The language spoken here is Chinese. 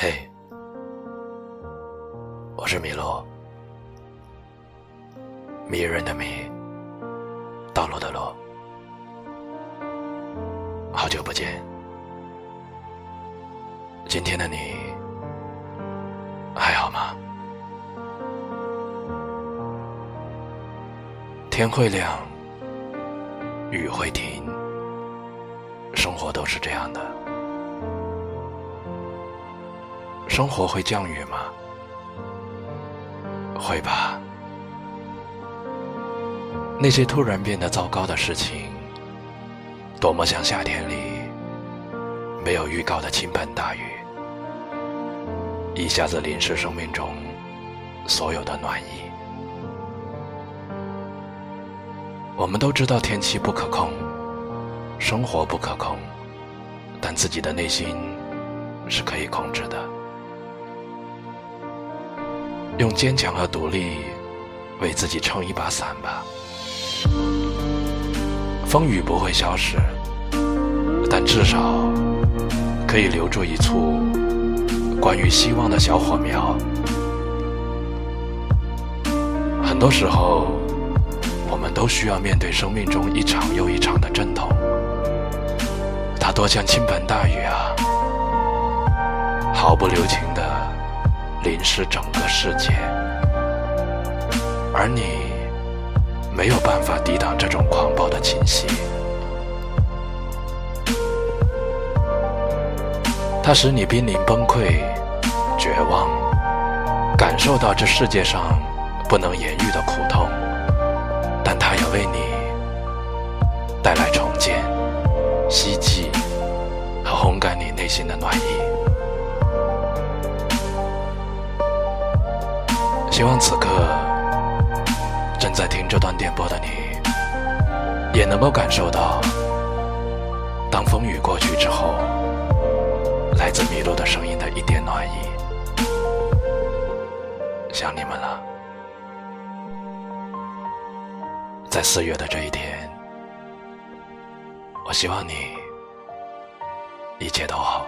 嘿，我是米洛，迷人的迷，道路的路，好久不见，今天的你还好吗？天会亮，雨会停，生活都是这样的。生活会降雨吗？会吧。那些突然变得糟糕的事情，多么像夏天里没有预告的倾盆大雨，一下子淋湿生命中所有的暖意。我们都知道天气不可控，生活不可控，但自己的内心是可以控制的。用坚强和独立为自己撑一把伞吧。风雨不会消失，但至少可以留住一簇关于希望的小火苗。很多时候，我们都需要面对生命中一场又一场的阵痛，它多像倾盆大雨啊，毫不留情。淋湿整个世界，而你没有办法抵挡这种狂暴的侵袭。它使你濒临崩溃、绝望，感受到这世界上不能言喻的苦痛，但它也为你带来重建、希冀和烘干你内心的暖意。希望此刻正在听这段电波的你，也能够感受到，当风雨过去之后，来自麋鹿的声音的一点暖意。想你们了，在四月的这一天，我希望你一切都好。